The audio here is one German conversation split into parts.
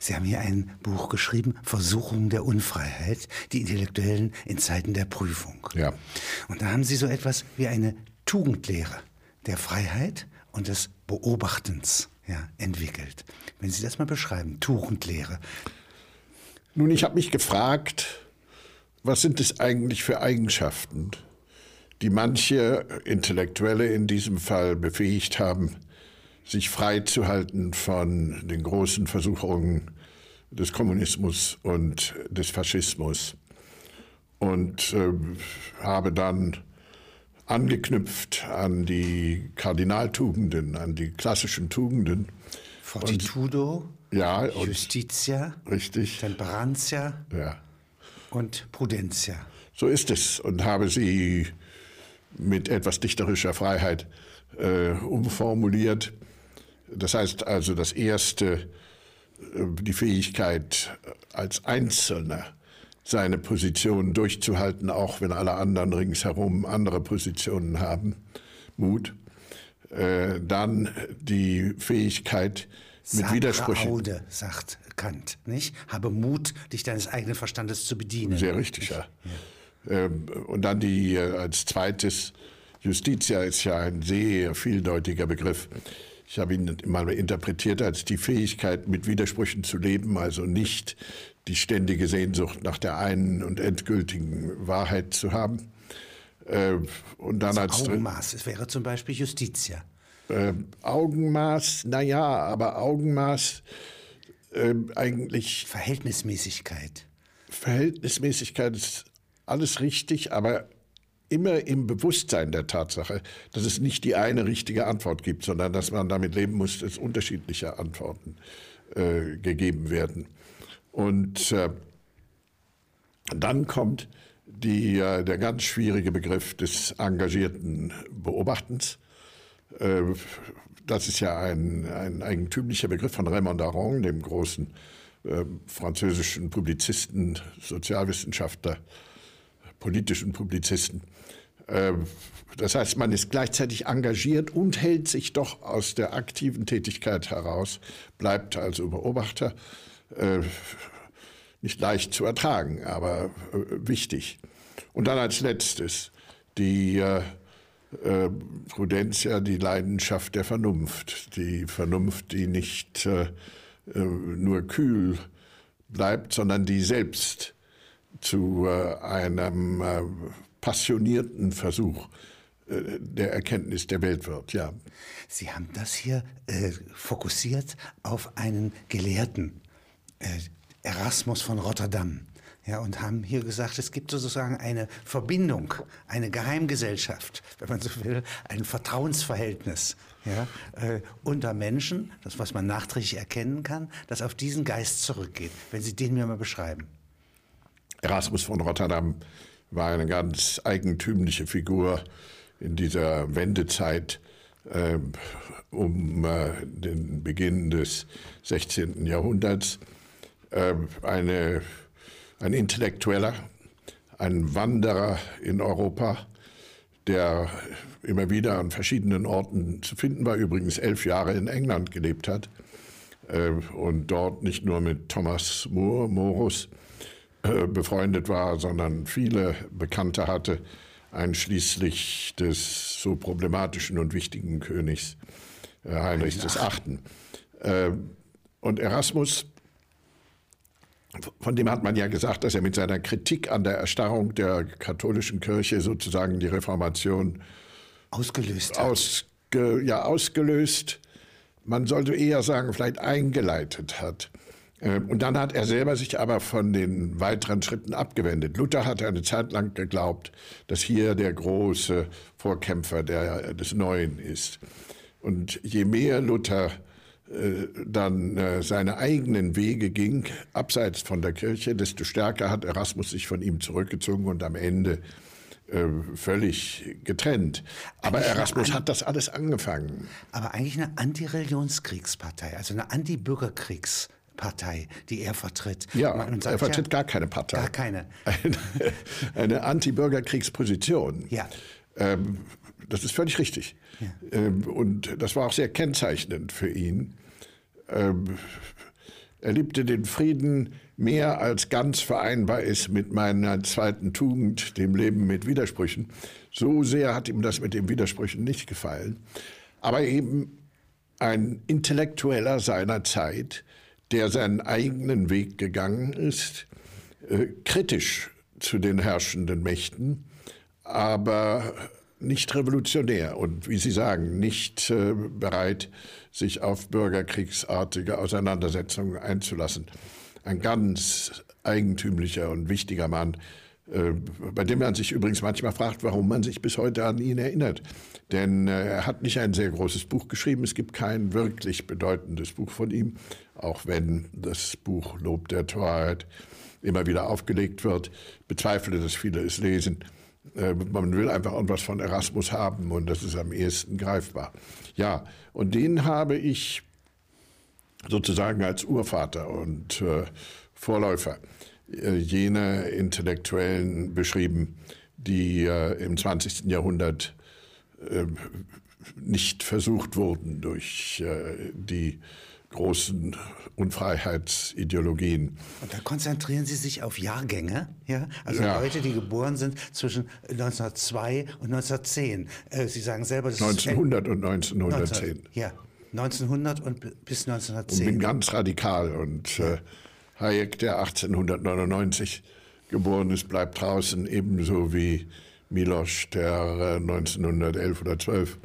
Sie haben hier ein Buch geschrieben, Versuchung der Unfreiheit, die Intellektuellen in Zeiten der Prüfung. Ja. Und da haben Sie so etwas wie eine Tugendlehre der Freiheit und des Beobachtens ja, entwickelt. Wenn Sie das mal beschreiben, Tugendlehre. Nun, ich habe mich gefragt, was sind es eigentlich für Eigenschaften, die manche Intellektuelle in diesem Fall befähigt haben, sich frei zu halten von den großen Versuchungen des Kommunismus und des Faschismus. Und äh, habe dann angeknüpft an die Kardinaltugenden, an die klassischen Tugenden. Fortitudo, und, ja, Justitia, richtig, Temperantia ja. und Prudentia. So ist es und habe sie mit etwas dichterischer Freiheit äh, umformuliert. Das heißt also, das erste, äh, die Fähigkeit als Einzelner seine Position durchzuhalten, auch wenn alle anderen ringsherum andere Positionen haben. Mut. Äh, dann die Fähigkeit, mit Sacra Widersprüchen. Aude, sagt Kant, nicht? Habe Mut, dich deines eigenen Verstandes zu bedienen. Sehr richtig, ja. Ähm, und dann die äh, als zweites, Justitia ist ja ein sehr vieldeutiger Begriff. Ich habe ihn mal interpretiert als die Fähigkeit, mit Widersprüchen zu leben, also nicht die ständige Sehnsucht nach der einen und endgültigen Wahrheit zu haben. Äh, und dann als Das drin- Augenmaß, es wäre zum Beispiel Justitia. äh, Augenmaß, naja, aber Augenmaß äh, eigentlich Verhältnismäßigkeit. Verhältnismäßigkeit ist alles richtig, aber immer im Bewusstsein der Tatsache, dass es nicht die eine richtige Antwort gibt, sondern dass man damit leben muss, dass unterschiedliche Antworten äh, gegeben werden. Und äh, dann kommt die, äh, der ganz schwierige Begriff des engagierten Beobachtens. Äh, Das ist ja ein, ein eigentümlicher Begriff von Raymond Aron, dem großen äh, französischen Publizisten, Sozialwissenschaftler, politischen Publizisten. Äh, Das heißt, man ist gleichzeitig engagiert und hält sich doch aus der aktiven Tätigkeit heraus, bleibt also Beobachter. Äh, Nicht leicht zu ertragen, aber äh, wichtig. Und dann als letztes die äh, Prudentia, die Leidenschaft der Vernunft. Die Vernunft, die nicht nur kühl bleibt, sondern die selbst zu einem passionierten Versuch äh, der Erkenntnis der Welt wird. Ja, Sie haben das hier äh, fokussiert auf einen Gelehrten, äh, Erasmus von Rotterdam. Ja, und haben hier gesagt, es gibt sozusagen eine Verbindung, eine Geheimgesellschaft, wenn man so will, ein Vertrauensverhältnis ja, äh, unter Menschen, das, was man nachträglich erkennen kann, das auf diesen Geist zurückgeht. Wenn Sie den mir mal beschreiben. Erasmus von Rotterdam war eine ganz eigentümliche Figur in dieser Wendezeit äh, um äh, den Beginn des 16. Jahrhunderts. Äh, eine, ein Intellektueller, ein Wanderer in Europa, der immer wieder an verschiedenen Orten zu finden war, übrigens elf Jahre in England gelebt hat äh, und dort nicht nur mit Thomas More, Morus äh, befreundet war, sondern viele Bekannte hatte, einschließlich des so problematischen und wichtigen Königs äh, Heinrichs des Achten. Äh, und Erasmus, von dem hat man ja gesagt, dass er mit seiner Kritik an der Erstarrung der katholischen Kirche sozusagen die Reformation Ausgelöst hat. ausge, ja, ausgelöst, man sollte eher sagen, vielleicht eingeleitet hat. Ähm, Und dann hat er selber sich aber von den weiteren Schritten abgewendet. Luther hatte eine Zeit lang geglaubt, dass hier der große Vorkämpfer der, des Neuen ist. Und je mehr Luther äh, dann äh, seine eigenen Wege ging, abseits von der Kirche, desto stärker hat Erasmus sich von ihm zurückgezogen und am Ende äh, völlig getrennt. Aber Eigentlich Erasmus eine- hat das alles angefangen. Aber eigentlich eine Anti-Religionskriegspartei, also eine Anti-Bürgerkriegspartei, die er vertritt. Ja, Man- sagt er vertritt ja, gar keine Partei. Gar keine. Eine, eine Anti-Bürgerkriegsposition. Ja. Ähm, das ist völlig richtig. Ähm, und das war auch sehr kennzeichnend für ihn. Ähm, Er liebte den Frieden mehr als ganz vereinbar ist mit meiner zweiten Tugend, dem Leben mit Widersprüchen. So sehr hat ihm das mit den Widersprüchen nicht gefallen. Aber eben ein Intellektueller seiner Zeit, der seinen eigenen Weg gegangen ist, äh, kritisch zu den herrschenden Mächten, aber nicht revolutionär und, wie Sie sagen, nicht äh, bereit, sich auf bürgerkriegsartige Auseinandersetzungen einzulassen. Ein ganz eigentümlicher und wichtiger Mann, bei dem man sich übrigens manchmal fragt, warum man sich bis heute an ihn erinnert. Denn äh, er hat nicht ein sehr großes Buch geschrieben, es gibt kein wirklich bedeutendes Buch von ihm, auch wenn das Buch Lob der Torheit immer wieder aufgelegt wird. Bezweifle, dass viele es lesen. Äh, man will einfach irgendwas von Erasmus haben und das ist am ehesten greifbar. Ja, und den habe ich sozusagen als Urvater und äh, Vorläufer äh, jene Intellektuellen beschrieben, die im 20. Jahrhundert äh, nicht versucht wurden durch äh, die großen Unfreiheitsideologien. Und da konzentrieren Sie sich auf Jahrgänge, ja? Also ja. Leute, die geboren sind zwischen 1902 und 1910. Äh, Sie sagen selber, das 1900 ist, und 1910. 19, ja, 1900 und bis 1910. Und bin ganz radikal und äh, Hayek, der 1899 geboren ist, bleibt draußen, ebenso wie Miloš, der 1911 äh, oder 12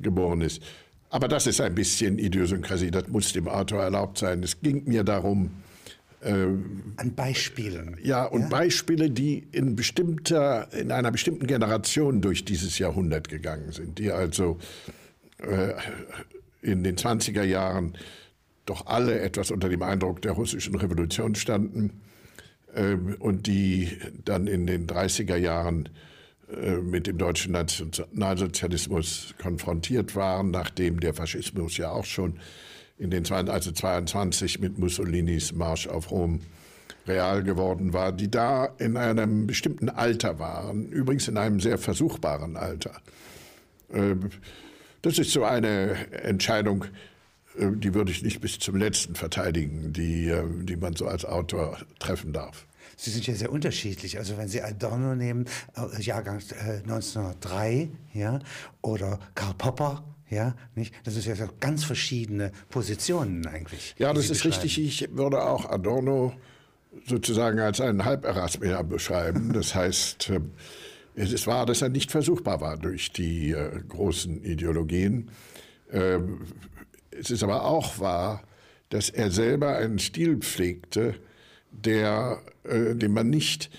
geboren ist. Aber das ist ein bisschen Idiosynkrasie, das muss dem Autor erlaubt sein. Es ging mir darum, äh, an Beispielen. Ja, und ja? Beispiele, die in, bestimmter, in einer bestimmten Generation durch dieses Jahrhundert gegangen sind, die also äh, in den 20er Jahren doch alle etwas unter dem Eindruck der russischen Revolution standen äh, und die dann in den 30er Jahren äh, mit dem deutschen Nationalsozialismus konfrontiert waren, nachdem der Faschismus ja auch schon in den also 22 mit Mussolinis Marsch auf Rom real geworden war, die da in einem bestimmten Alter waren, übrigens in einem sehr versuchbaren Alter. Äh, das ist so eine Entscheidung, die würde ich nicht bis zum letzten verteidigen, die, die man so als Autor treffen darf. Sie sind ja sehr unterschiedlich. Also wenn Sie Adorno nehmen, äh, Jahrgang 1903, äh, ja, oder Karl Popper, ja, nicht? Das ist ja ganz verschiedene Positionen eigentlich. Ja, das ist richtig. Ich würde auch Adorno sozusagen als einen Halberasmier beschreiben. Das heißt, äh, es ist wahr, dass er nicht versuchbar war durch die äh, großen Ideologien. Es ist aber auch wahr, dass er selber einen Stil pflegte, der, äh, den man nicht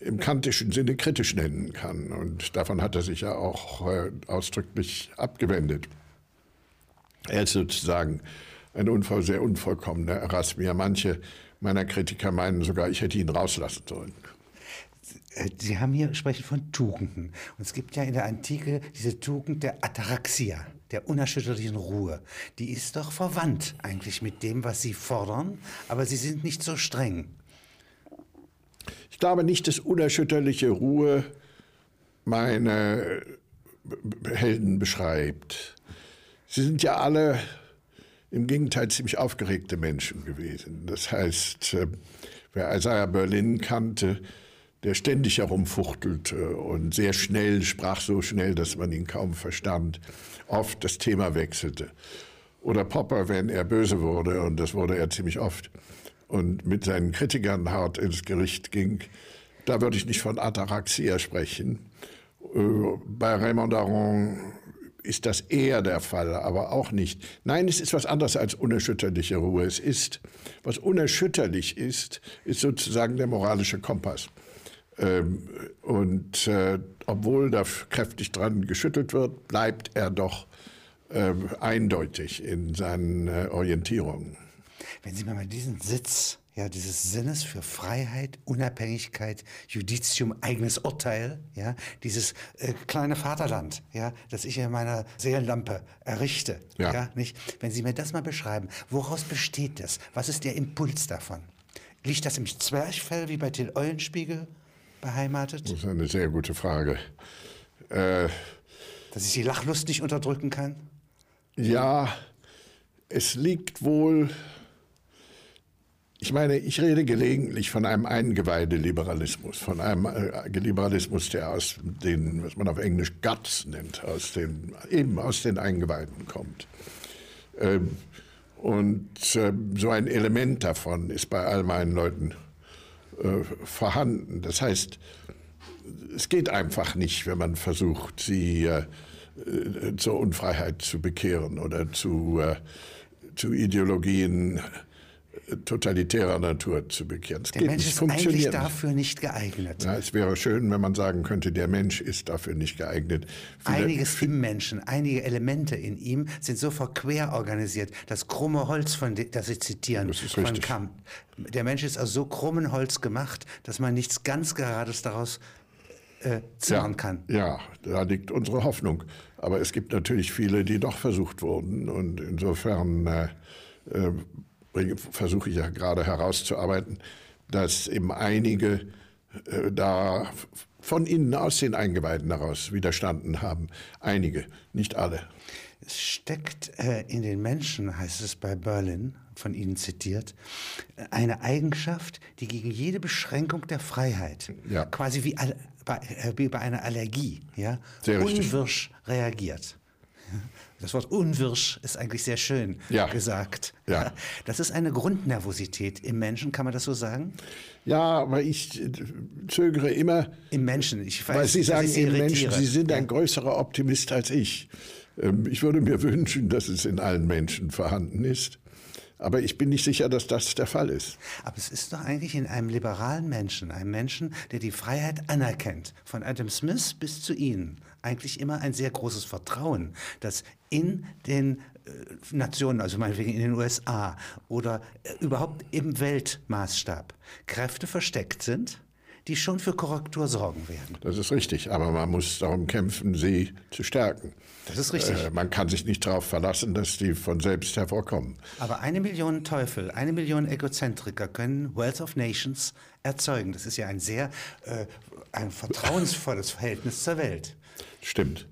im kantischen Sinne kritisch nennen kann. Und davon hat er sich ja auch äh, ausdrücklich abgewendet. Er ist sozusagen ein unvoll, sehr unvollkommener Erasmier. Manche meiner Kritiker meinen sogar, ich hätte ihn rauslassen sollen. Sie haben hier sprechen von Tugenden. Und es gibt ja in der Antike diese Tugend der Ataraxia, der unerschütterlichen Ruhe. Die ist doch verwandt eigentlich mit dem, was Sie fordern, aber Sie sind nicht so streng. Ich glaube nicht, dass unerschütterliche Ruhe meine Helden beschreibt. Sie sind ja alle im Gegenteil ziemlich aufgeregte Menschen gewesen. Das heißt, äh, wer Isaiah Berlin kannte, der ständig herumfuchtelte und sehr schnell sprach, so schnell, dass man ihn kaum verstand, oft das Thema wechselte. Oder Popper, wenn er böse wurde, und das wurde er ziemlich oft, und mit seinen Kritikern hart ins Gericht ging, da würde ich nicht von Ataraxia sprechen. Äh, bei Raymond Aron ist das eher der Fall, aber auch nicht. Nein, es ist was anderes als unerschütterliche Ruhe. Es ist, was unerschütterlich ist, ist sozusagen der moralische Kompass. Ähm, und äh, obwohl da kräftig dran geschüttelt wird, bleibt er doch äh, eindeutig in seinen äh, Orientierungen. Wenn Sie mir mal diesen Sitz ja, dieses Sinnes für Freiheit, Unabhängigkeit, Judizium, eigenes Urteil, ja, dieses äh, kleine Vaterland, ja, das ich in meiner Seelenlampe errichte, ja. ja, nicht? Wenn Sie mir das mal beschreiben, woraus besteht das? Was ist der Impuls davon? Liegt das im Zwerchfell wie bei Till Eulenspiegel? Beheimatet? Das ist eine sehr gute Frage. Äh, Dass ich die Lachlust nicht unterdrücken kann? Ja, es liegt wohl Ich meine, ich rede gelegentlich von einem Eingeweideliberalismus, von einem äh, Liberalismus, der aus den, was man auf Englisch Guts nennt, aus den, eben aus den Eingeweiden kommt. Ähm, und äh, so ein Element davon ist bei all meinen Leuten äh, vorhanden. Das heißt, es geht einfach nicht, wenn man versucht, sie äh, äh zur Unfreiheit zu bekehren oder zu, äh, zu Ideologien totalitärer Natur zu bekehren. Es der Mensch nicht, ist eigentlich dafür nicht geeignet. Ja, es wäre schön, wenn man sagen könnte, der Mensch ist dafür nicht geeignet. Viele, Einiges im Menschen, einige Elemente in ihm sind so verquer organisiert. Das krumme Holz, von das Sie zitieren, das von richtig. Kamp. Der Mensch ist aus so krummen Holz gemacht, dass man nichts ganz Gerades daraus äh, ja, kann. Ja, da liegt unsere Hoffnung. Aber es gibt natürlich viele, die doch versucht wurden. Und insofern äh, äh versuche ich ja gerade herauszuarbeiten, dass eben einige äh, da von innen aus den Eingeweiden heraus widerstanden haben. Einige, nicht alle. Es steckt äh, in den Menschen, heißt es bei Berlin, von Ihnen zitiert, eine Eigenschaft, die gegen jede Beschränkung der Freiheit, ja. quasi wie, bei, äh, wie bei einer Allergie, ja, unwirsch reagiert. Das Wort unwirsch ist eigentlich sehr schön ja. gesagt. Ja. Das ist eine Grundnervosität im Menschen, kann man das so sagen? Ja, aber ich zögere immer. Im Menschen, ich weiß. Weil Sie sagen im Menschen, Sie sind ein größerer Optimist als ich. Ähm, ich würde mir wünschen, dass es in allen Menschen vorhanden ist. Aber ich bin nicht sicher, dass das der Fall ist. Aber es ist doch eigentlich in einem liberalen Menschen, einem Menschen, der die Freiheit anerkennt, von Adam Smith bis zu Ihnen, eigentlich immer ein sehr großes Vertrauen, dass in den äh, Nationen, also meinetwegen in den USA oder äh, überhaupt im Weltmaßstab Kräfte versteckt sind, die schon für Korrektur sorgen werden. Das ist richtig, aber man muss darum kämpfen, sie zu stärken. Das ist richtig. Äh, man kann sich nicht darauf verlassen, dass die von selbst hervorkommen. Aber eine Million Teufel, eine Million Egozentriker können Wealth of Nations erzeugen. Das ist ja ein sehr äh, ein vertrauensvolles Verhältnis zur Welt. Stimmt.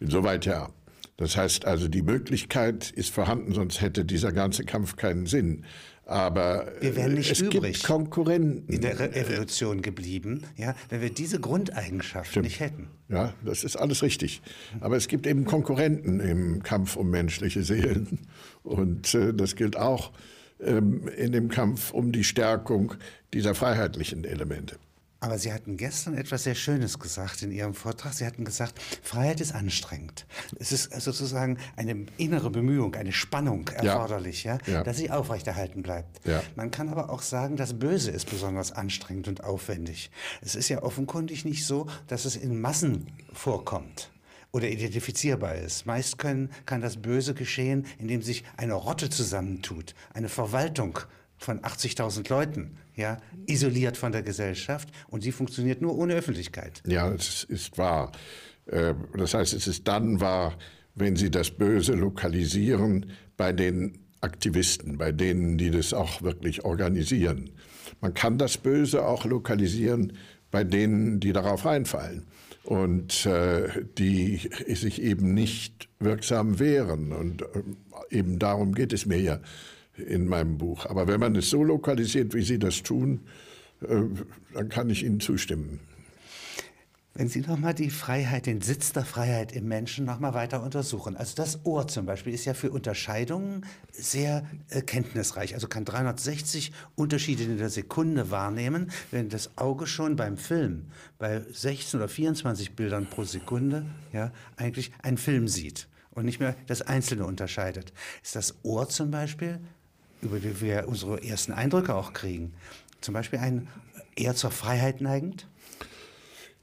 Insoweit ja. Das heißt also, die Möglichkeit ist vorhanden, sonst hätte dieser ganze Kampf keinen Sinn. Aber wir wären nicht es übrig gibt Konkurrenten. in der Evolution geblieben, ja, wenn wir diese Grundeigenschaft Stimmt. nicht hätten. Ja, das ist alles richtig. Aber es gibt eben Konkurrenten im Kampf um menschliche Seelen. Und äh, das gilt auch ähm, in dem Kampf um die Stärkung dieser freiheitlichen Elemente. Aber Sie hatten gestern etwas sehr Schönes gesagt in Ihrem Vortrag. Sie hatten gesagt, Freiheit ist anstrengend. Es ist sozusagen eine innere Bemühung, eine Spannung erforderlich, ja, ja, ja. dass sie aufrechterhalten bleibt. Ja. Man kann aber auch sagen, das Böse ist besonders anstrengend und aufwendig. Es ist ja offenkundig nicht so, dass es in Massen vorkommt oder identifizierbar ist. Meist können, kann das Böse geschehen, indem sich eine Rotte zusammentut, eine Verwaltung von 80.000 Leuten, ja, isoliert von der Gesellschaft und sie funktioniert nur ohne Öffentlichkeit. Ja, das ist wahr. Äh, das heißt, es ist dann wahr, wenn Sie das Böse lokalisieren bei den Aktivisten, bei denen, die das auch wirklich organisieren. Man kann das Böse auch lokalisieren bei denen, die darauf reinfallen und äh, die sich eben nicht wirksam wehren. Und äh, eben darum geht es mir ja in meinem Buch. Aber wenn man es so lokalisiert, wie Sie das tun, äh, dann kann ich Ihnen zustimmen. Wenn Sie nochmal die Freiheit, den Sitz der Freiheit im Menschen nochmal weiter untersuchen. Also das Ohr zum Beispiel ist ja für Unterscheidungen sehr äh, kenntnisreich. Also kann 360 Unterschiede in der Sekunde wahrnehmen, wenn das Auge schon beim Film bei 16 oder 24 Bildern pro Sekunde ja, eigentlich einen Film sieht und nicht mehr das Einzelne unterscheidet. Ist das Ohr zum Beispiel über die wir unsere ersten Eindrücke auch kriegen. Zum Beispiel ein eher zur Freiheit neigend?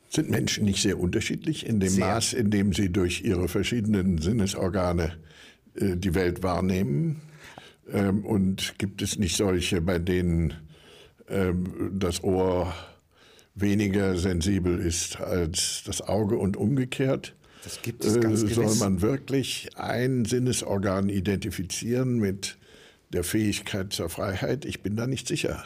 Sind Menschen nicht sehr unterschiedlich in dem sehr. Maß, in dem sie durch ihre verschiedenen Sinnesorgane äh, die Welt wahrnehmen? Ähm, und gibt es nicht solche, bei denen ähm, das Ohr weniger sensibel ist als das Auge und umgekehrt? Das gibt es ganz äh, Soll man wirklich ein Sinnesorgan identifizieren mit der Fähigkeit zur Freiheit? Ich bin da nicht sicher.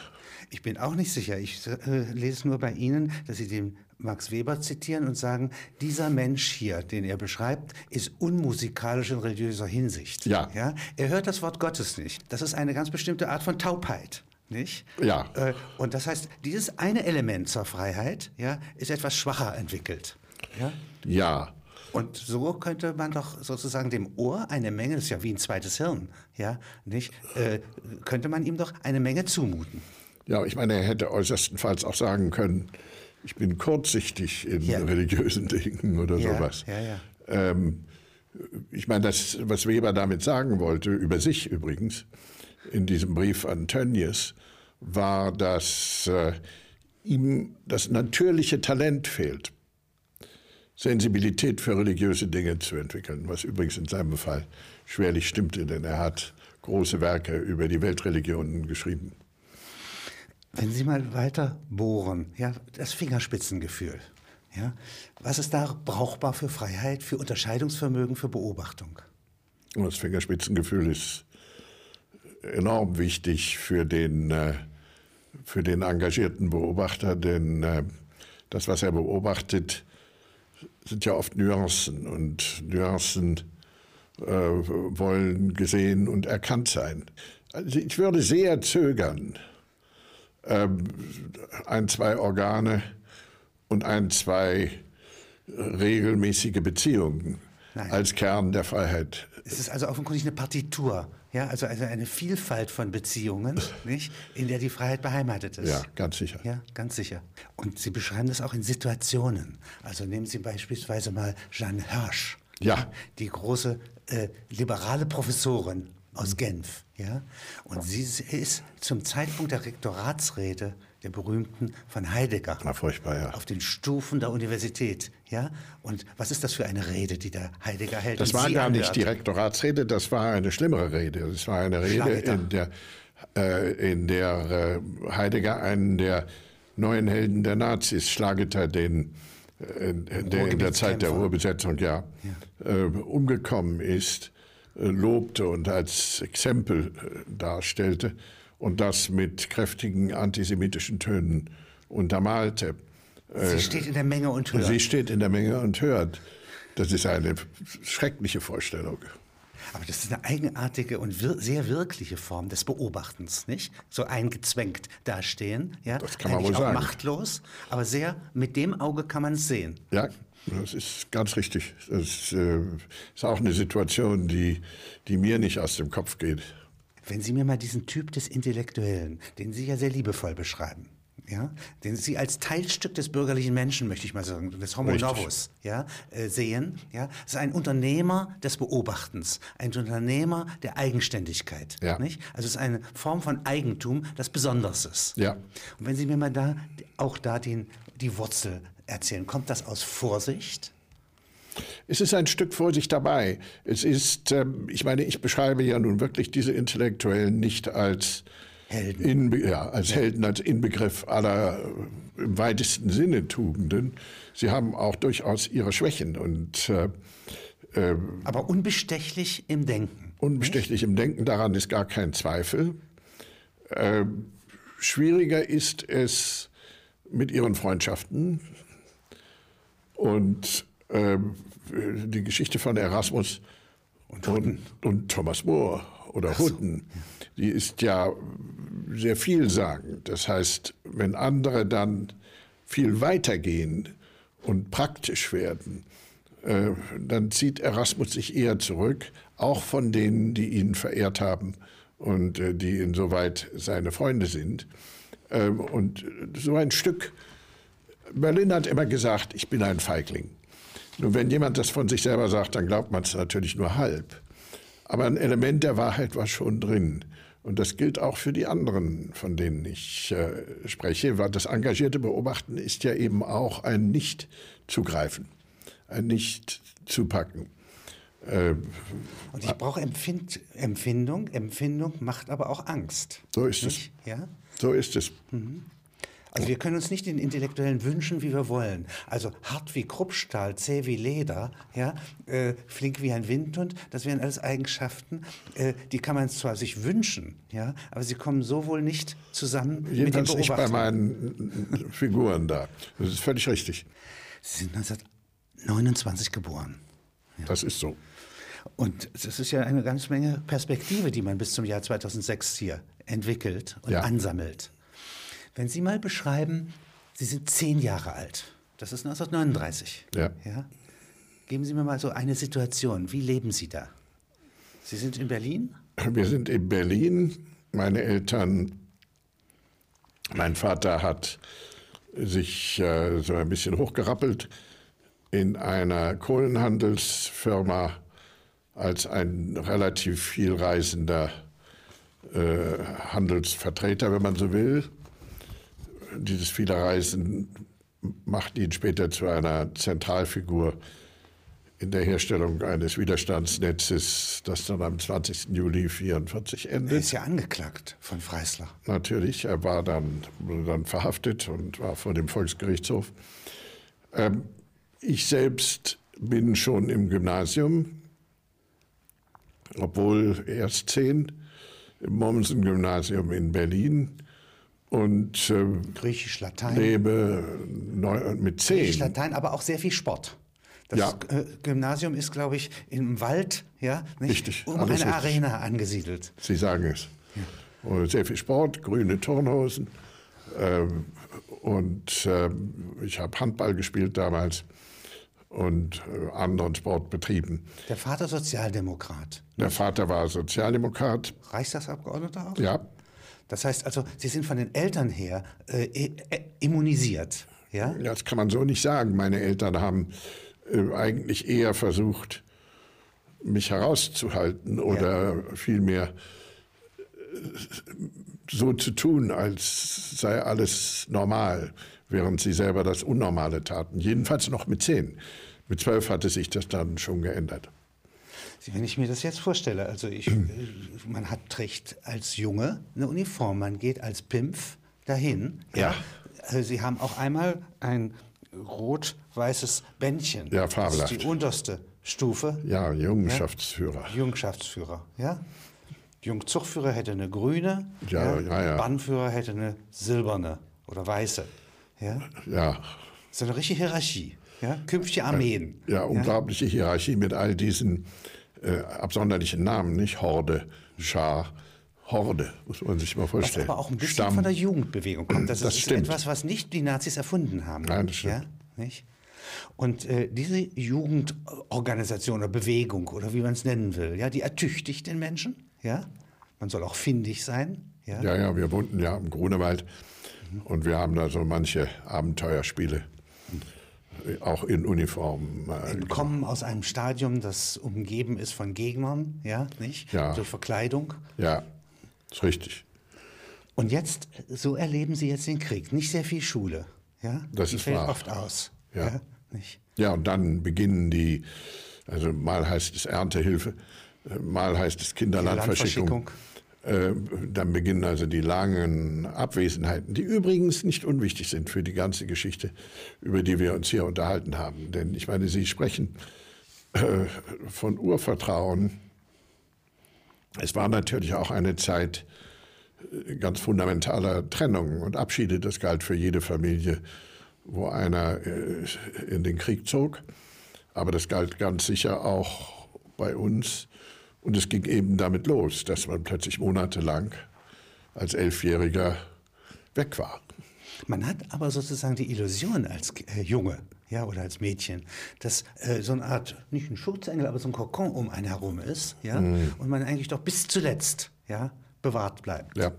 Ich bin auch nicht sicher. Ich äh, lese nur bei Ihnen, dass Sie den Max Weber zitieren und sagen, dieser Mensch hier, den er beschreibt, ist unmusikalisch in religiöser Hinsicht. Ja. ja. Er hört das Wort Gottes nicht. Das ist eine ganz bestimmte Art von Taubheit. Nicht? Ja. Äh, Und das heißt, dieses eine Element zur Freiheit ja, ist etwas schwacher entwickelt. Ja? Ja. Und so könnte man doch sozusagen dem Ohr eine Menge, das ist ja wie ein zweites Hirn, ja, nicht, äh, könnte man ihm doch eine Menge zumuten. Ja, ich meine, er hätte äußerstenfalls auch sagen können, ich bin kurzsichtig in Ja. religiösen Dingen oder Ja, sowas. ja, ja. Ähm, ich meine, das, was Weber damit sagen wollte, über sich übrigens, in diesem Brief an Tönnies, war, dass äh, ihm das natürliche Talent fehlt, Sensibilität für religiöse Dinge zu entwickeln, was übrigens in seinem Fall schwerlich stimmte, denn er hat große Werke über die Weltreligionen geschrieben. Wenn Sie mal weiter bohren, ja, das Fingerspitzengefühl, ja, was ist da brauchbar für Freiheit, für Unterscheidungsvermögen, für Beobachtung? Das Fingerspitzengefühl ist enorm wichtig für den, äh, für den engagierten Beobachter, denn äh, das, was er beobachtet, sind ja oft Nuancen und Nuancen äh, wollen gesehen und erkannt sein. Also ich würde sehr zögern, ähm, ein, zwei Organe und ein, zwei regelmäßige Beziehungen Nein. als Kern der Freiheit Es ist also offenkundig eine Partitur, ja, also, also eine Vielfalt von Beziehungen, nicht, in der die Freiheit beheimatet ist. Ja, ganz sicher. Ja, ganz sicher. Und Sie beschreiben das auch in Situationen. Also nehmen Sie beispielsweise mal Jeanne Hirsch, Ja. die große äh, liberale Professorin aus Genf. Ja? Und sie ist zum Zeitpunkt der Rektoratsrede der berühmten von Heidegger Na, furchtbar, ja. auf den Stufen der Universität. Ja? Und was ist das für eine Rede, die der Heidegger hält? Das war Sie gar nicht die Rektoratsrede, das war eine schlimmere Rede. Das war eine Rede, in der, äh, in der äh, Heidegger einen der neuen Helden der Nazis, Schlageter, den, äh, der in der Zeit der Ruhrgebietskämpfer. Urbesetzung ja, Äh, umgekommen ist, äh, lobte und als Exempel äh, darstellte und das mit kräftigen antisemitischen Tönen untermalte. Sie steht in der Menge und hört. Sie steht in der Menge und hört. Das ist eine schreckliche Vorstellung. Aber das ist eine eigenartige und wir sehr wirkliche Form des Beobachtens, nicht? So eingezwängt dastehen, ja? Das kann man Eigentlich wohl auch sagen. machtlos, aber sehr, mit dem Auge kann man es sehen. Ja, das ist ganz richtig. Das äh, ist auch eine Situation, die, die mir nicht aus dem Kopf geht. Wenn Sie mir mal diesen Typ des Intellektuellen, den Sie ja sehr liebevoll beschreiben, ja, den Sie als Teilstück des bürgerlichen Menschen, möchte ich mal sagen, des Homo Richtig. Novus, ja, äh, sehen, ja, das ist ein Unternehmer des Beobachtens, ein Unternehmer der Eigenständigkeit, Ja. nicht? Also es ist eine Form von Eigentum, das besonders ist. Ja. Und wenn Sie mir mal da auch da den, die Wurzel erzählen, kommt das aus Vorsicht? Es ist ein Stück Vorsicht dabei. Es ist, ähm, ich meine, ich beschreibe ja nun wirklich diese Intellektuellen nicht als Helden. Inbe ja, als Helden, als Inbegriff aller äh, im weitesten Sinne Tugenden. Sie haben auch durchaus ihre Schwächen und äh, Aber unbestechlich im Denken. unbestechlich im Denken, daran ist gar kein Zweifel. Ähm, schwieriger ist es mit ihren Freundschaften. Und ähm, die Geschichte von Erasmus und, und, Thomas More oder Hutten, die ist ja sehr vielsagend. Das heißt, wenn andere dann viel weiter gehen und praktisch werden, äh, dann zieht Erasmus sich eher zurück, auch von denen, die ihn verehrt haben und äh, die insoweit seine Freunde sind. Ähm, und so ein Stück, Berlin hat immer gesagt, ich bin ein Feigling. Nun, wenn jemand das von sich selber sagt, dann glaubt man es natürlich nur halb. Aber ein Element der Wahrheit war schon drin. Und das gilt auch für die anderen, von denen ich äh, spreche, weil das engagierte Beobachten ist ja eben auch ein Nicht-Zugreifen, ein Nicht-Zupacken. Äh, Und ich brauche Empfind Empfindung. Empfindung macht aber auch Angst. So ist es. nicht? Ja? so ist es. Also wir können uns nicht den Intellektuellen wünschen, wie wir wollen. Also hart wie Kruppstahl, zäh wie Leder, ja, äh, flink wie ein Windhund, das wären alles Eigenschaften, äh, die kann man zwar sich wünschen, ja, aber sie kommen so wohl nicht zusammen mit dem Jedenfalls nicht bei meinen Figuren da. Das ist völlig richtig. Sie sind 1929 geboren. Das ist so. Und es ist ja eine ganze Menge Perspektive, die man bis zum Jahr 2006 hier entwickelt und Ja. ansammelt. Wenn Sie mal beschreiben, Sie sind zehn Jahre alt. Das ist 1939. Ja. ja? Geben Sie mir mal so eine Situation. Wie leben Sie da? Sie sind in Berlin? Wir sind in Berlin. Meine Eltern, mein Vater hat sich äh, so ein bisschen hochgerappelt in einer Kohlenhandelsfirma als ein relativ viel reisender äh, Handelsvertreter, wenn man so will. Dieses viele Reisen macht ihn später zu einer Zentralfigur in der Herstellung eines Widerstandsnetzes, das dann am 20. Juli 1944 Er endet. ist ja angeklagt von Freisler. Natürlich, er war dann, wurde dann verhaftet und war vor dem Volksgerichtshof. Ähm, ich selbst bin schon im Gymnasium, obwohl erst zehn, im Mommsen-Gymnasium in Berlin und äh, Griechisch, Latein. lebe neu, mit Griechisch, zehn. Latein, aber auch sehr viel Sport. Das Ja. äh, Gymnasium ist, glaube ich, im Wald, ja, nicht? Richtig, um eine richtig. Arena angesiedelt. Sie sagen es. Und sehr viel Sport, grüne Turnhosen. Ähm, und ähm, ich habe Handball gespielt damals und äh, anderen Sport betrieben. Der Vater Sozialdemokrat, Der Vater war Sozialdemokrat. Reichstagsabgeordneter auch? Ja, Das heißt also, Sie sind von den Eltern her äh, i- äh, immunisiert, ja? das kann man so nicht sagen. Meine Eltern haben äh, eigentlich eher versucht, mich herauszuhalten oder vielmehr äh, so zu tun, als sei alles normal, während sie selber das Unnormale taten. Jedenfalls noch mit zehn. Mit zwölf hatte sich das dann schon geändert. Wenn ich mir das jetzt vorstelle, also ich, äh, man hat, trägt als Junge eine Uniform, man geht als Pimpf dahin. Ja. Also Sie haben auch einmal ein rot-weißes Bändchen. Ja, Das ist fabelhaft. die unterste Stufe. Ja, Jungschaftsführer. Jungschaftsführer, ja? Jungzuchtführer hätte eine grüne, Ja, ja, ja. Bannführer hätte eine silberne oder weiße. Ja? Ja, So eine richtige Hierarchie. Ja? Künftige Armeen. ja, unglaubliche Hierarchie mit all diesen äh, absonderlichen Namen, nicht? Horde, Schar, Horde, muss man sich mal Was vorstellen. aber auch ein bisschen Stamm. von der Jugendbewegung kommt. Das, Das ist stimmt. etwas, was nicht die Nazis erfunden haben. Nein, das stimmt. Ja? Nicht? Und äh, diese Jugendorganisation oder Bewegung oder wie man es nennen will, ja, die ertüchtigt den Menschen. Ja? Man soll auch findig sein. Ja? Ja, ja, wir wohnten ja im Grunewald und wir haben da so manche Abenteuerspiele, auch in Uniform. äh, Kommen aus einem Stadium, das umgeben ist von Gegnern, ja, nicht? Ja. Durch Verkleidung. Ja, ist richtig. Und jetzt, so erleben Sie jetzt den Krieg. Nicht sehr viel Schule. Ja? Das Die ist fällt wahr. oft aus. Ja. nicht? Ja, und dann beginnen die, also mal heißt es Erntehilfe, äh, mal heißt es Kinderlandverschickung. Äh, Dann beginnen also die langen Abwesenheiten, die übrigens nicht unwichtig sind für die ganze Geschichte, über die wir uns hier unterhalten haben. Denn ich meine, Sie sprechen äh, von Urvertrauen. Es war natürlich auch eine Zeit äh, ganz fundamentaler Trennung und Abschiede. Das galt für jede Familie, wo einer äh, in den Krieg zog. Aber das galt ganz sicher auch bei uns. Und es ging eben damit los, dass man plötzlich monatelang als Elfjähriger weg war. Man hat aber sozusagen die Illusion als äh, Junge ja, oder als Mädchen, dass äh, so eine Art, nicht ein Schutzengel, aber so ein Kokon um einen herum ist ja, Mhm. und man eigentlich doch bis zuletzt ja, bewahrt bleibt. Ja,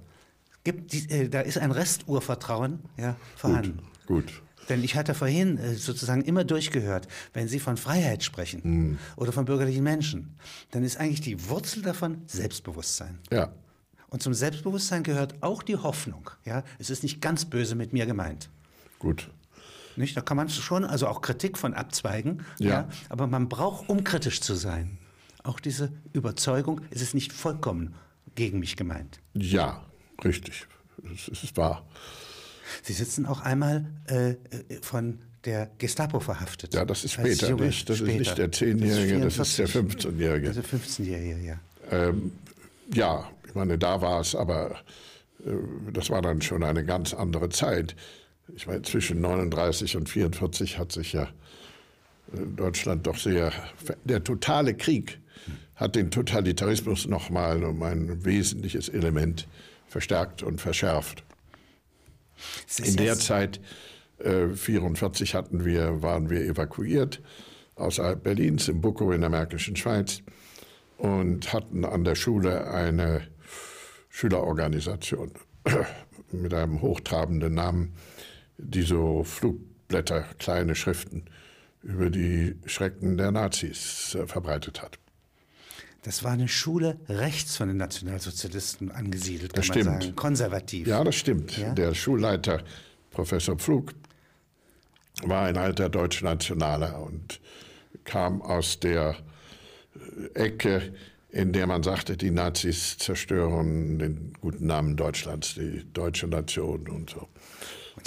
Gibt die, äh, da ist ein Resturvertrauen ja, vorhanden. gut. Denn ich hatte vorhin äh, sozusagen immer durchgehört, wenn Sie von Freiheit sprechen Mhm. oder von bürgerlichen Menschen, dann ist eigentlich die Wurzel davon Selbstbewusstsein. Ja, Und zum Selbstbewusstsein gehört auch die Hoffnung. Ja? Es ist nicht ganz böse mit mir gemeint. gut. Nicht? Da kann man schon also auch Kritik von abzweigen. Ja. Aber man braucht, um kritisch zu sein, auch diese Überzeugung, es ist nicht vollkommen gegen mich gemeint. Ja, richtig. Das ist wahr. Sie sitzen auch einmal äh, äh, von der Gestapo verhaftet. Ja, das ist später Junge, nicht. Das später. ist nicht der Zehnjährige, das ist der 44. 15-Jährige. Also 15-Jährige, ja. Ähm, ja, ich meine, da war es, aber äh, das war dann schon eine ganz andere Zeit. Ich meine, zwischen 39 und 44 hat sich ja äh, Deutschland doch sehr. Der totale Krieg hat den Totalitarismus nochmal um ein wesentliches Element verstärkt und verschärft. In der Zeit, äh, 44 hatten wir, waren wir evakuiert außerhalb Berlins, im Bukow in der Märkischen Schweiz und hatten an der Schule eine Schülerorganisation mit einem hochtrabenden Namen, die so Flugblätter, kleine Schriften über die Schrecken der Nazis äh, verbreitet hat. Das war eine Schule rechts von den Nationalsozialisten angesiedelt, kann das man stimmt. sagen. Konservativ. Ja, das stimmt. Ja? Der Schulleiter, Professor Pflug, war ein alter Deutschnationaler und kam aus der Ecke, in der man sagte, die Nazis zerstören den guten Namen Deutschlands, die deutsche Nation und so.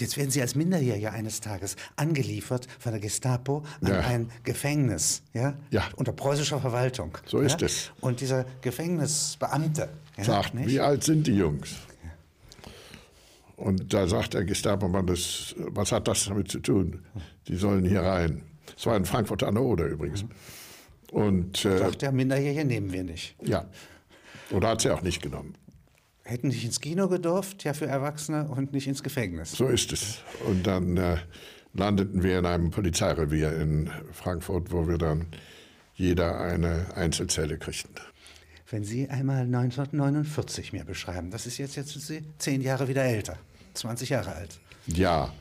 Jetzt werden Sie als Minderjähriger eines Tages angeliefert von der Gestapo an Ja. ein Gefängnis, ja? Ja. Unter preußischer Verwaltung. So ist ja? es. Und dieser Gefängnisbeamte sagt, nicht? wie alt sind die Jungs? Und da sagt der Gestapo-Mann, das, was hat das damit zu tun? Die sollen hier rein. Es war in Frankfurt an der Oder übrigens. Und äh, sagt der Minderjährige nehmen wir nicht. ja, oder hat sie auch nicht genommen. Hätten nicht ins Kino gedurft, ja für Erwachsene und nicht ins Gefängnis. So ist es. Und dann äh, landeten wir in einem Polizeirevier in Frankfurt, wo wir dann jeder eine Einzelzelle kriegten. Wenn Sie einmal 1949 mir beschreiben, das ist jetzt, jetzt sind Sie zehn Jahre wieder älter, 20 Jahre alt. Ja,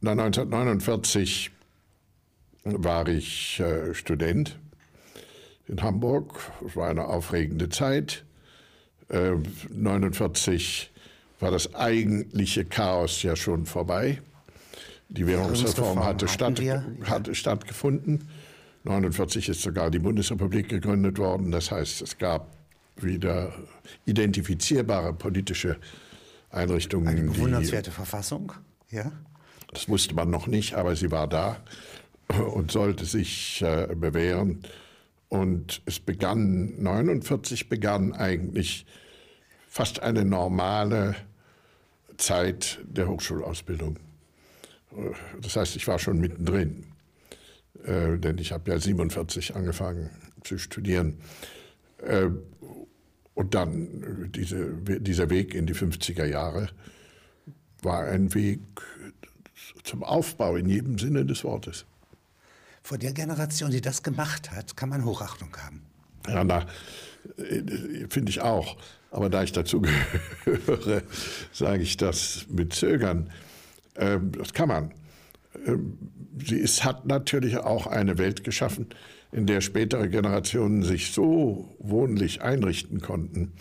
na, 1949 war ich äh, Student in Hamburg. Es war eine aufregende Zeit. Äh, 49 war das eigentliche Chaos ja schon vorbei. Die Währungsreform hatte, statt, hatte stattgefunden. 49 ist sogar die Bundesrepublik gegründet worden. Das heißt, es gab wieder identifizierbare politische Einrichtungen. Eine die- bewundernswerte Verfassung, ja? das wusste man noch nicht, aber sie war da und sollte sich äh, bewähren. Und es begann, 49 begann eigentlich fast eine normale Zeit der Hochschulausbildung. Das heißt, ich war schon mittendrin, äh, denn ich habe ja 47 angefangen zu studieren. Äh, und dann diese, dieser Weg in die 50er Jahre war ein Weg zum Aufbau in jedem Sinne des Wortes. Vor der Generation, die das gemacht hat, kann man Hochachtung haben. Ja, na, äh, finde ich auch. Aber da ich dazu gehöre, sage ich das mit Zögern. Ähm, das kann man. Ähm, sie ist, hat natürlich auch eine Welt geschaffen, in der spätere Generationen sich so wohnlich einrichten konnten,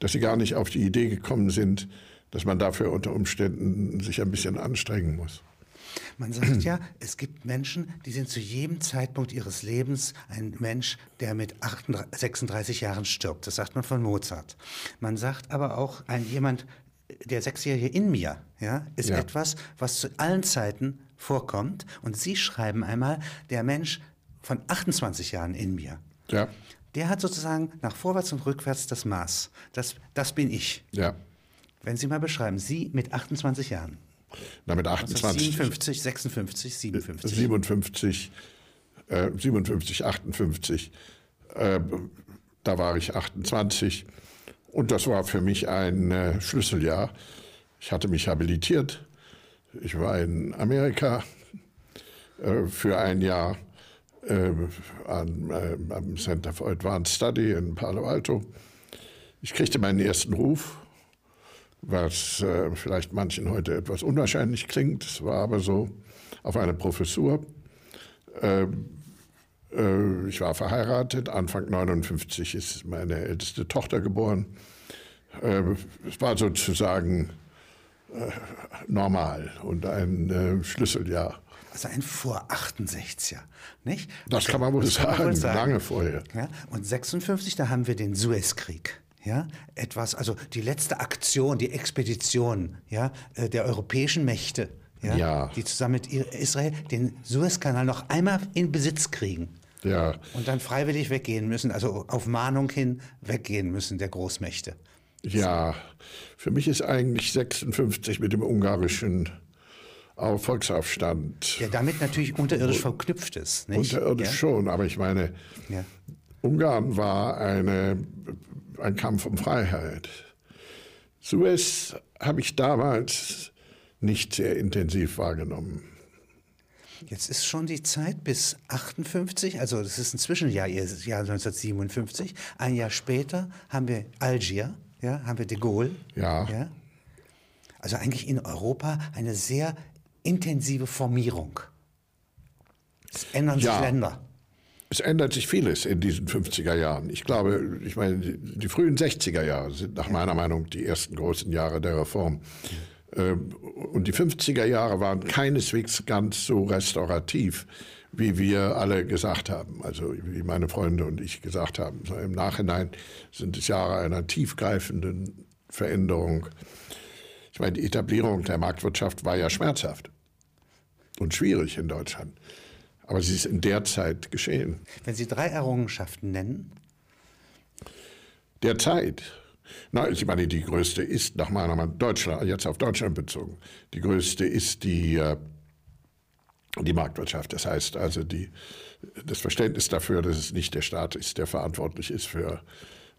dass sie gar nicht auf die Idee gekommen sind, dass man dafür unter Umständen sich ein bisschen anstrengen muss. Man sagt ja, es gibt Menschen, die sind zu jedem Zeitpunkt ihres Lebens ein Mensch, der mit 38, 36 Jahren stirbt. Das sagt man von Mozart. Man sagt aber auch, ein jemand, der Sechsjährige in mir, ja, ist Ja. etwas, was zu allen Zeiten vorkommt. Und Sie schreiben einmal, der Mensch von 28 Jahren in mir, Ja, der hat sozusagen nach vorwärts und rückwärts das Maß. Das, das bin ich. ja. Wenn Sie mal beschreiben, Sie mit 28 Jahren. Na, mit Also 28. 57, 56, 57. 57, äh, 57, 58. Äh, da war ich 28 und das war für mich ein äh, Schlüsseljahr. Ich hatte mich habilitiert. Ich war in Amerika äh, für ein Jahr äh, an, am Center for Advanced Study in Palo Alto. Ich kriegte meinen ersten Ruf, was äh, vielleicht manchen heute etwas unwahrscheinlich klingt. Es war aber so auf eine Professur. Ähm, äh, ich war verheiratet. Anfang 59 ist meine älteste Tochter geboren. Äh, es war sozusagen äh, normal und ein äh, Schlüsseljahr. Also ein vor 68er, nicht? Das kann man wohl man sagen, wohl sagen. lange vorher. Ja? Und 56, da haben wir den Suezkrieg. Ja, etwas, also die letzte Aktion, die Expedition ja, äh, der europäischen Mächte, ja, Ja. die zusammen mit Israel den Suezkanal noch einmal in Besitz kriegen Ja, und dann freiwillig weggehen müssen, also auf Mahnung hin weggehen müssen der Großmächte. ja. Für mich ist eigentlich 56 mit dem ungarischen Au- Volksaufstand Der damit natürlich unterirdisch verknüpft ist. Nicht? unterirdisch ja? schon, aber ich meine. Ungarn war eine, ein Kampf um Freiheit. Suez habe ich damals nicht sehr intensiv wahrgenommen. Jetzt ist schon die Zeit bis 58, also das ist ein Zwischenjahr, Jahr 1957. Ein Jahr später haben wir Algier, ja, haben wir de Gaulle. Ja. ja. Also eigentlich in Europa eine sehr intensive Formierung. Es ändern sich Ja. Länder. Es ändert sich vieles in diesen 50er Jahren. Ich glaube, ich meine, die, die frühen 60er Jahre sind nach meiner Meinung die ersten großen Jahre der Reform. Ähm, Und die 50er Jahre waren keineswegs ganz so restaurativ, wie wir alle gesagt haben. Also wie meine Freunde und ich gesagt haben. Im Nachhinein sind es Jahre einer tiefgreifenden Veränderung. Ich meine, die Etablierung der Marktwirtschaft war ja schmerzhaft und schwierig in Deutschland. Aber sie ist in der Zeit geschehen. Wenn Sie drei Errungenschaften nennen, Der Zeit. Na, ich meine, die größte ist nach meiner Meinung Deutschland, jetzt auf Deutschland bezogen. Die größte ist die, äh, die Marktwirtschaft. Das heißt also die, das Verständnis dafür, dass es nicht der Staat ist, der verantwortlich ist für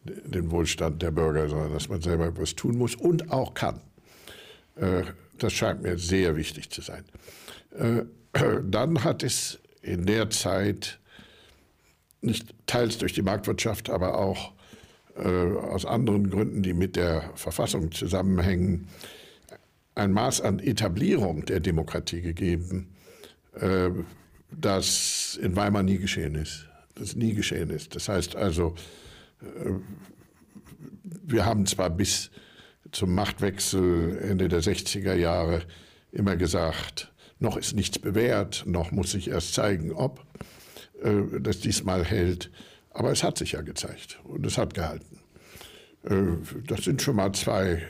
den Wohlstand der Bürger, sondern dass man selber etwas tun muss und auch kann. Äh, Das scheint mir sehr wichtig zu sein. Äh, Dann hat es in der Zeit nicht teils durch die Marktwirtschaft, aber auch äh, aus anderen Gründen, die mit der Verfassung zusammenhängen, ein Maß an Etablierung der Demokratie gegeben, äh, das in Weimar nie geschehen ist. Das nie geschehen ist. Das heißt also, äh, wir haben zwar bis zum Machtwechsel Ende der 60er Jahre immer gesagt, noch ist nichts bewährt, noch muss sich erst zeigen, ob äh, das diesmal hält. Aber es hat sich ja gezeigt und es hat gehalten. Äh, Das sind schon mal zwei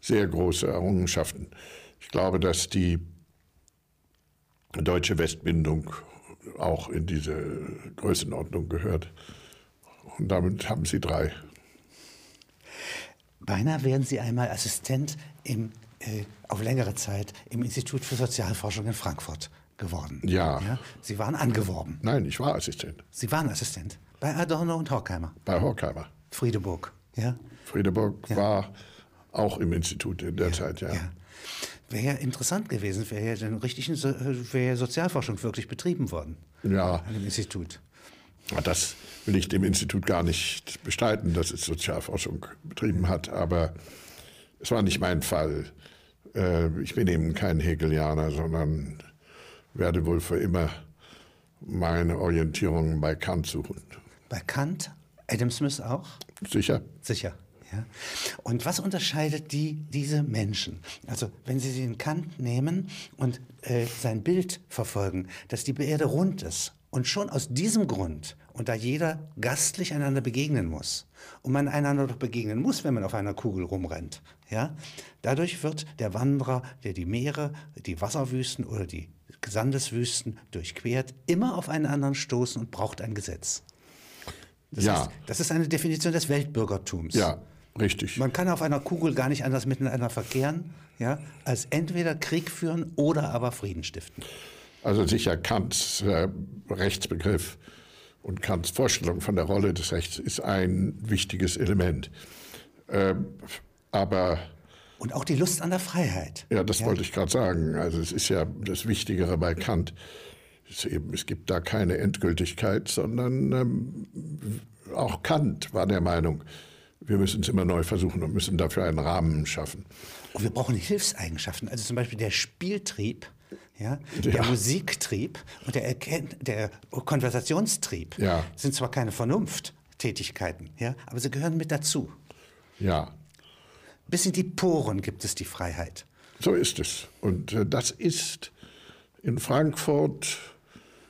sehr große Errungenschaften. Ich glaube, dass die deutsche Westbindung auch in diese Größenordnung gehört. Und damit haben Sie drei. beinahe werden Sie einmal Assistent im, auf längere Zeit im Institut für Sozialforschung in Frankfurt geworden. Ja. Sie waren angeworben. Nein, ich war Assistent Sie waren Assistent bei Adorno und Horkheimer, bei Horkheimer. Friedeburg. Ja? Friedeburg war auch im Institut in der Zeit, ja. Ja. Wäre ja interessant gewesen, wäre ja den richtigen so wäre ja Sozialforschung wirklich betrieben worden Ja, an dem Institut. das will ich dem Institut gar nicht bestreiten, dass es Sozialforschung betrieben hat, aber es war nicht mein Fall. Äh, Ich bin eben kein Hegelianer, sondern werde wohl für immer meine Orientierung bei Kant suchen. Bei Kant, Adam Smith auch? Sicher? Sicher. Ja. Und was unterscheidet die, diese Menschen? Also, wenn Sie den Kant nehmen und äh, sein Bild verfolgen, dass die Erde rund ist und schon aus diesem Grund und da jeder gastlich einander begegnen muss und man einander doch begegnen muss, wenn man auf einer Kugel rumrennt, ja, dadurch wird der Wanderer, der die Meere, die Wasserwüsten oder die Sandeswüsten durchquert, immer auf einen anderen stoßen und braucht ein Gesetz. Das Ja. heißt, das ist eine Definition des Weltbürgertums. Ja, richtig. Man kann auf einer Kugel gar nicht anders miteinander verkehren, ja, als entweder Krieg führen oder aber Frieden stiften. Also sicher Kants äh, Rechtsbegriff und Kants Vorstellung von der Rolle des Rechts ist ein wichtiges Element. Ähm, aber Und auch die Lust an der Freiheit. ja, das wollte ich gerade sagen. Also es ist ja das Wichtigere bei Kant. Es, ist eben, es gibt da keine Endgültigkeit, sondern ähm, auch Kant war der Meinung, wir müssen es immer neu versuchen und müssen dafür einen Rahmen schaffen. Und wir brauchen Hilfseigenschaften, also zum Beispiel der Spieltrieb, ja, der Ja. Musiktrieb und der, Erkenn der Konversationstrieb Ja. sind zwar keine Vernunfttätigkeiten, ja, aber sie gehören mit dazu. Ja, Bis in die Poren gibt es die Freiheit. So ist es. Und äh, das ist in Frankfurt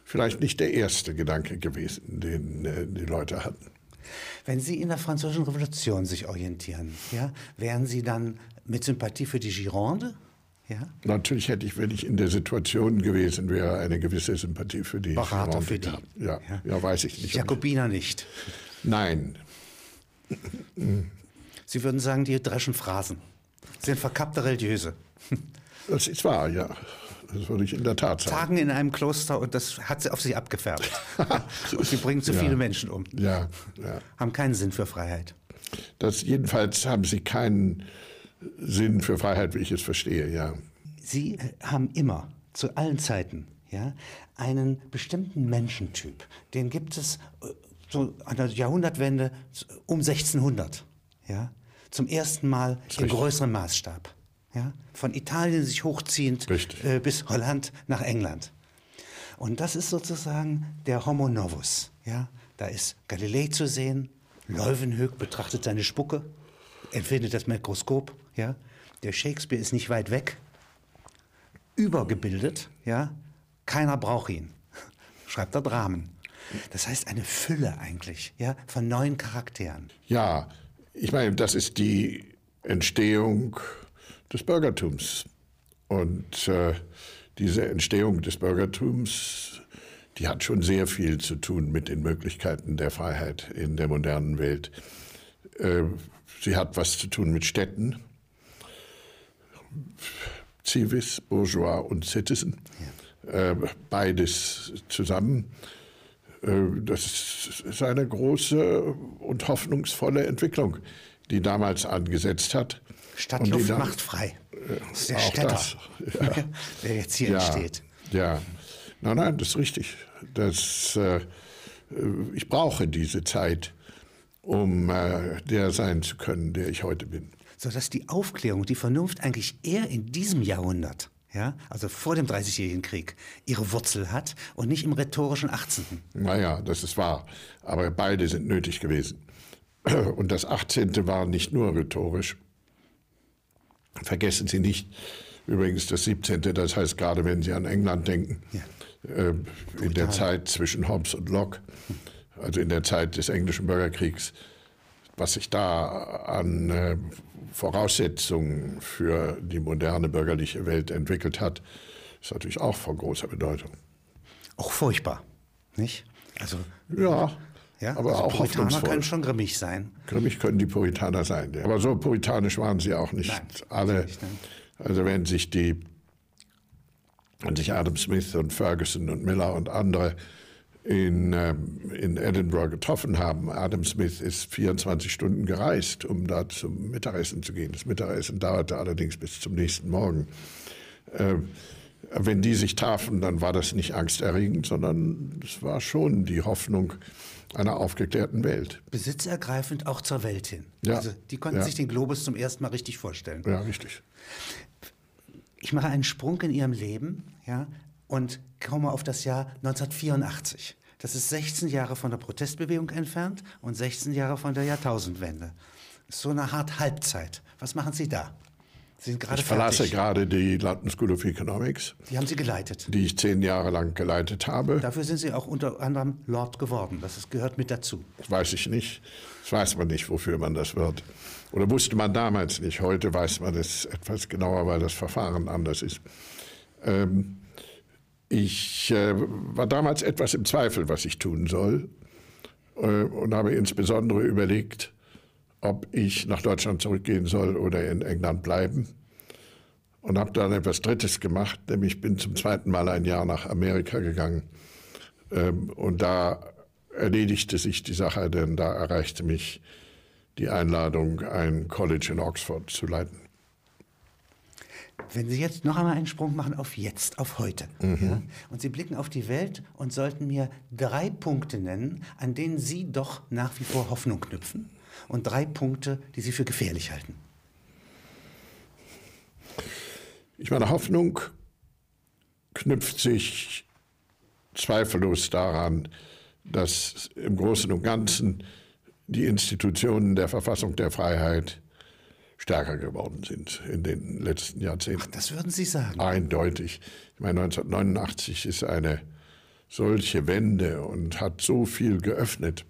vielleicht nicht der erste Gedanke gewesen, den äh, die Leute hatten. Wenn Sie in der Französischen Revolution sich orientieren, ja, wären Sie dann mit Sympathie für die Gironde? Ja? Natürlich hätte ich, wenn ich in der Situation gewesen wäre, eine gewisse Sympathie für die Berater für die. gehabt. Ja, ja. weiß ich nicht. Jakobiner nicht. Nein, Sie würden sagen, die dreschen Phrasen. Sie sind verkappte Religiöse. das ist wahr, ja. Das würde ich in der Tat sagen. Tagen in einem Kloster und das hat sie auf sie abgefärbt. und sie bringen zu Ja. viele Menschen um. Ja, ja. Haben keinen Sinn für Freiheit. Das, jedenfalls haben sie keinen Sinn für Freiheit, wie ich es verstehe, ja. Sie äh, haben immer, zu allen Zeiten, ja, einen bestimmten Menschentyp. Den gibt es äh, so an der Jahrhundertwende um 1600, ja, zum ersten Mal im größeren Maßstab. Ja, von Italien sich hochziehend äh, bis Holland nach England. Und das ist sozusagen der Homo novus. Ja, da ist Galilei zu sehen, Leuwenhoek betrachtet seine Spucke, empfindet das Mikroskop. Ja, der Shakespeare ist nicht weit weg, übergebildet. Ja, keiner braucht ihn. Schreibt er Dramen. Das heißt eine Fülle eigentlich, ja, von neuen Charakteren. Ja, ich meine, das ist die Entstehung des Bürgertums. Und äh, diese Entstehung des Bürgertums, die hat schon sehr viel zu tun mit den Möglichkeiten der Freiheit in der modernen Welt. Äh, sie hat was zu tun mit Städten, Civis, Bourgeois und Citizen. Ja. Äh, beides zusammen. Äh, das ist eine große und hoffnungsvolle Entwicklung, die damals angesetzt hat. Stadtluft dann, macht frei. Das ist der Städter, das, ja. der jetzt hier ja, entsteht. Ja, nein, nein, das ist richtig. Das, äh, ich brauche diese Zeit, um äh, der sein zu können, der ich heute bin. Sodass die Aufklärung, die Vernunft eigentlich eher in diesem Jahrhundert, ja, also vor dem Dreißigjährigen Krieg, ihre Wurzel hat und nicht im rhetorischen 18. Naja, das ist wahr. Aber beide sind nötig gewesen. Und das 18. war nicht nur rhetorisch, Vergessen Sie nicht übrigens das 17., das heißt gerade wenn Sie an England denken, ja. äh, in der Zeit zwischen Hobbes und Locke, also in der Zeit des englischen Bürgerkriegs, was sich da an äh, Voraussetzungen für die moderne bürgerliche Welt entwickelt hat, ist natürlich auch von großer Bedeutung. Auch furchtbar, nicht? Also ja, ja, aber also auch Puritaner können schon grimmig sein. Grimmig können die Puritaner sein. Ja. Aber so puritanisch waren sie auch nicht. Nein, Alle, nicht, also wenn sich die, wenn sich Adam Smith und Ferguson und Miller und andere in, ähm, in Edinburgh getroffen haben. Adam Smith ist 24 Stunden gereist, um da zum Mittagessen zu gehen. Das Mittagessen dauerte allerdings bis zum nächsten Morgen. Ähm, wenn die sich trafen, dann war das nicht angsterregend, sondern es war schon die Hoffnung, einer aufgeklärten Welt. Besitzergreifend auch zur Welt hin. Ja. Also die konnten ja. sich den Globus zum ersten Mal richtig vorstellen. Ja, richtig. Ich mache einen Sprung in Ihrem Leben ja, und komme auf das Jahr 1984. Das ist 16 Jahre von der Protestbewegung entfernt und 16 Jahre von der Jahrtausendwende. So eine Art Halbzeit. Was machen Sie da? Sie sind gerade ich verlasse fertig. gerade die London School of Economics. Die haben Sie geleitet? Die ich zehn Jahre lang geleitet habe. Dafür sind Sie auch unter anderem Lord geworden. Das gehört mit dazu. Das weiß ich nicht. Das weiß man nicht, wofür man das wird. Oder wusste man damals nicht. Heute weiß man es etwas genauer, weil das Verfahren anders ist. Ähm, ich äh, war damals etwas im Zweifel, was ich tun soll. Äh, und habe insbesondere überlegt, ob ich nach Deutschland zurückgehen soll oder in England bleiben. Und habe dann etwas Drittes gemacht, nämlich bin zum zweiten Mal ein Jahr nach Amerika gegangen. Ähm, und da erledigte sich die Sache, denn da erreichte mich die Einladung, ein College in Oxford zu leiten. Wenn Sie jetzt noch einmal einen Sprung machen auf jetzt, auf heute, mhm. ja, und Sie blicken auf die Welt und sollten mir drei Punkte nennen, an denen Sie doch nach wie vor Hoffnung knüpfen, und drei Punkte, die Sie für gefährlich halten. Ich meine, Hoffnung knüpft sich zweifellos daran, dass im Großen und Ganzen die Institutionen der Verfassung der Freiheit stärker geworden sind in den letzten Jahrzehnten. Ach, das würden Sie sagen? Eindeutig. Ich meine, 1989 ist eine solche Wende und hat so viel geöffnet.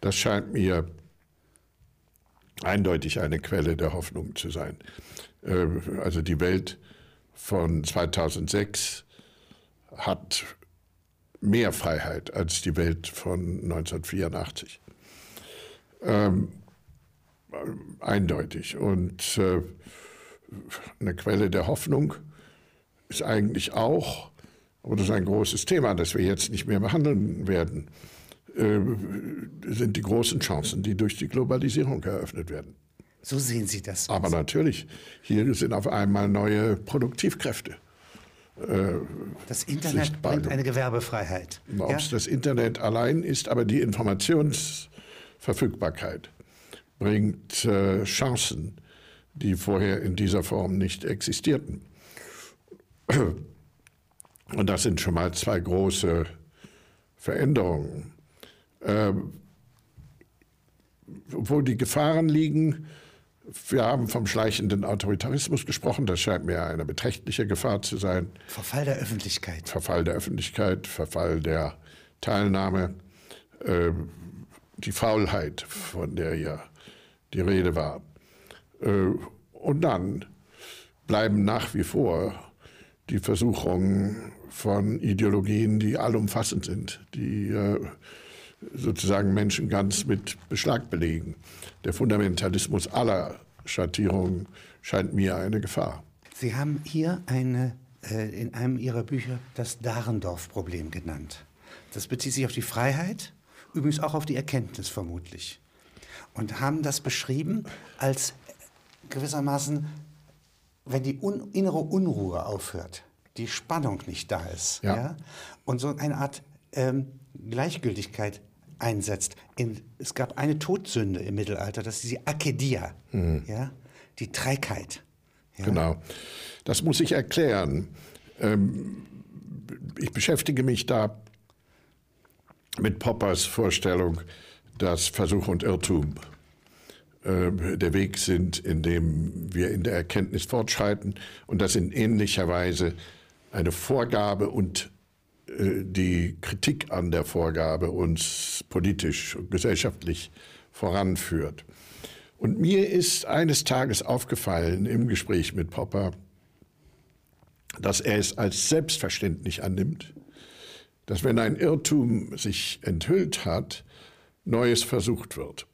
Das scheint mir eindeutig eine Quelle der Hoffnung zu sein. Äh, also die Welt von 2006 hat mehr Freiheit als die Welt von 1984. Ähm, eindeutig. Und äh, eine Quelle der Hoffnung ist eigentlich auch, aber das ist ein großes Thema, das wir jetzt nicht mehr behandeln werden, äh, sind die großen Chancen, die durch die Globalisierung eröffnet werden. So sehen Sie das. Aber natürlich, hier sind auf einmal neue Produktivkräfte. Das Internet sichtbar bringt eine Gewerbefreiheit. Ob Ja? es das Internet allein ist, aber die Informationsverfügbarkeit bringt äh, Chancen, die vorher in dieser Form nicht existierten. Und das sind schon mal zwei große Veränderungen. Ähm, wo die Gefahren liegen, wir haben vom schleichenden Autoritarismus gesprochen, das scheint mir eine beträchtliche Gefahr zu sein. Verfall der Öffentlichkeit. Verfall der Öffentlichkeit, Verfall der Teilnahme, äh, die Faulheit, von der ja die Rede war. Äh, und dann bleiben nach wie vor die Versuchungen von Ideologien, die allumfassend sind, die äh, sozusagen Menschen ganz mit Beschlag belegen. Der Fundamentalismus aller Schattierungen scheint mir eine Gefahr. Sie haben hier eine, äh, in einem Ihrer Bücher das Dahrendorf-Problem genannt. Das bezieht sich auf die Freiheit, übrigens auch auf die Erkenntnis vermutlich. Und haben das beschrieben als gewissermaßen, wenn die un innere Unruhe aufhört, die Spannung nicht da ist, Ja. ja. und so eine Art ähm, Gleichgültigkeit einsetzt. In, es gab eine Todsünde im Mittelalter, das ist die Akedia, ja, die Trägheit. Ja. Genau. Das muss ich erklären. Ähm, ich beschäftige mich da mit Poppers Vorstellung, dass Versuch und Irrtum äh, der Weg sind, in dem wir in der Erkenntnis fortschreiten und dass in ähnlicher Weise eine Vorgabe und äh, die Kritik an der Vorgabe uns politisch und gesellschaftlich voranführt. Und mir ist eines Tages aufgefallen im Gespräch mit Popper, dass er es als selbstverständlich annimmt, dass wenn ein Irrtum sich enthüllt hat, Neues versucht wird.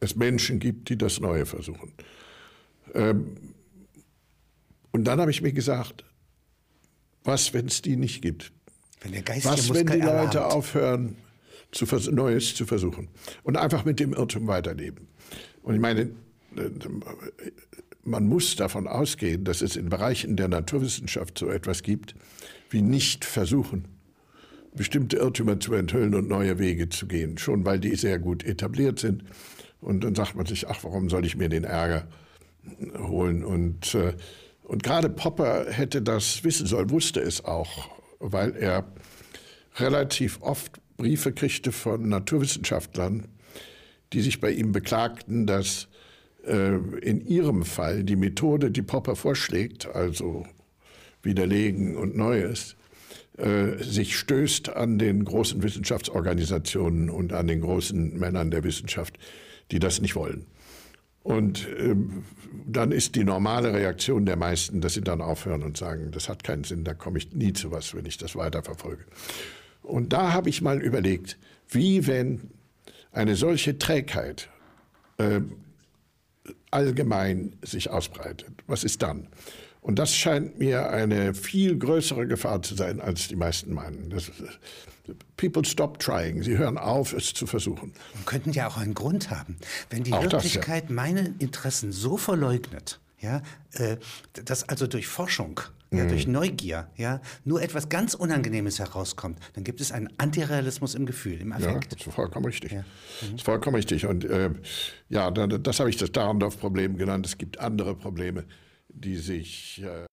Es Menschen gibt, die das Neue versuchen. Ähm, und dann habe ich mir gesagt, was, wenn es die nicht gibt? Wenn der geistige Was, wenn die Leute erlahmt. aufhören, zu Neues zu versuchen und einfach mit dem Irrtum weiterleben? Und ich meine, äh, man muss davon ausgehen, dass es in Bereichen der Naturwissenschaft so etwas gibt wie nicht versuchen, bestimmte Irrtümer zu enthüllen und neue Wege zu gehen, schon weil die sehr gut etabliert sind. Und dann sagt man sich, ach, warum soll ich mir den Ärger holen? Und, äh, und gerade Popper hätte das wissen sollen, wusste es auch, weil er relativ oft Briefe kriegte von Naturwissenschaftlern, die sich bei ihm beklagten, dass äh, in ihrem Fall die Methode, die Popper vorschlägt, also Widerlegen und Neues, äh, sich stößt an den großen Wissenschaftsorganisationen und an den großen Männern der Wissenschaft, die das nicht wollen. Und ähm, dann ist die normale Reaktion der meisten, dass sie dann aufhören und sagen, das hat keinen Sinn, da komme ich nie zu was, wenn ich das weiterverfolge. Und da habe ich mal überlegt, wie wenn eine solche Trägheit äh, allgemein sich ausbreitet, was ist dann? Und das scheint mir eine viel größere Gefahr zu sein, als die meisten meinen. Das, people stop trying. Sie hören auf, es zu versuchen. Und könnten ja auch einen Grund haben. Wenn die Auch das, ja. Wirklichkeit meine Interessen so verleugnet, ja, äh, dass also durch Forschung, Mhm. ja, durch Neugier, ja, nur etwas ganz Unangenehmes herauskommt, dann gibt es einen Antirealismus im Gefühl, im Ja, Affekt. das ist vollkommen richtig. Ja. Das ist vollkommen richtig. Und äh, ja, da- das habe ich das Dahrendorf-Problem genannt. Es gibt andere Probleme, die sich. Äh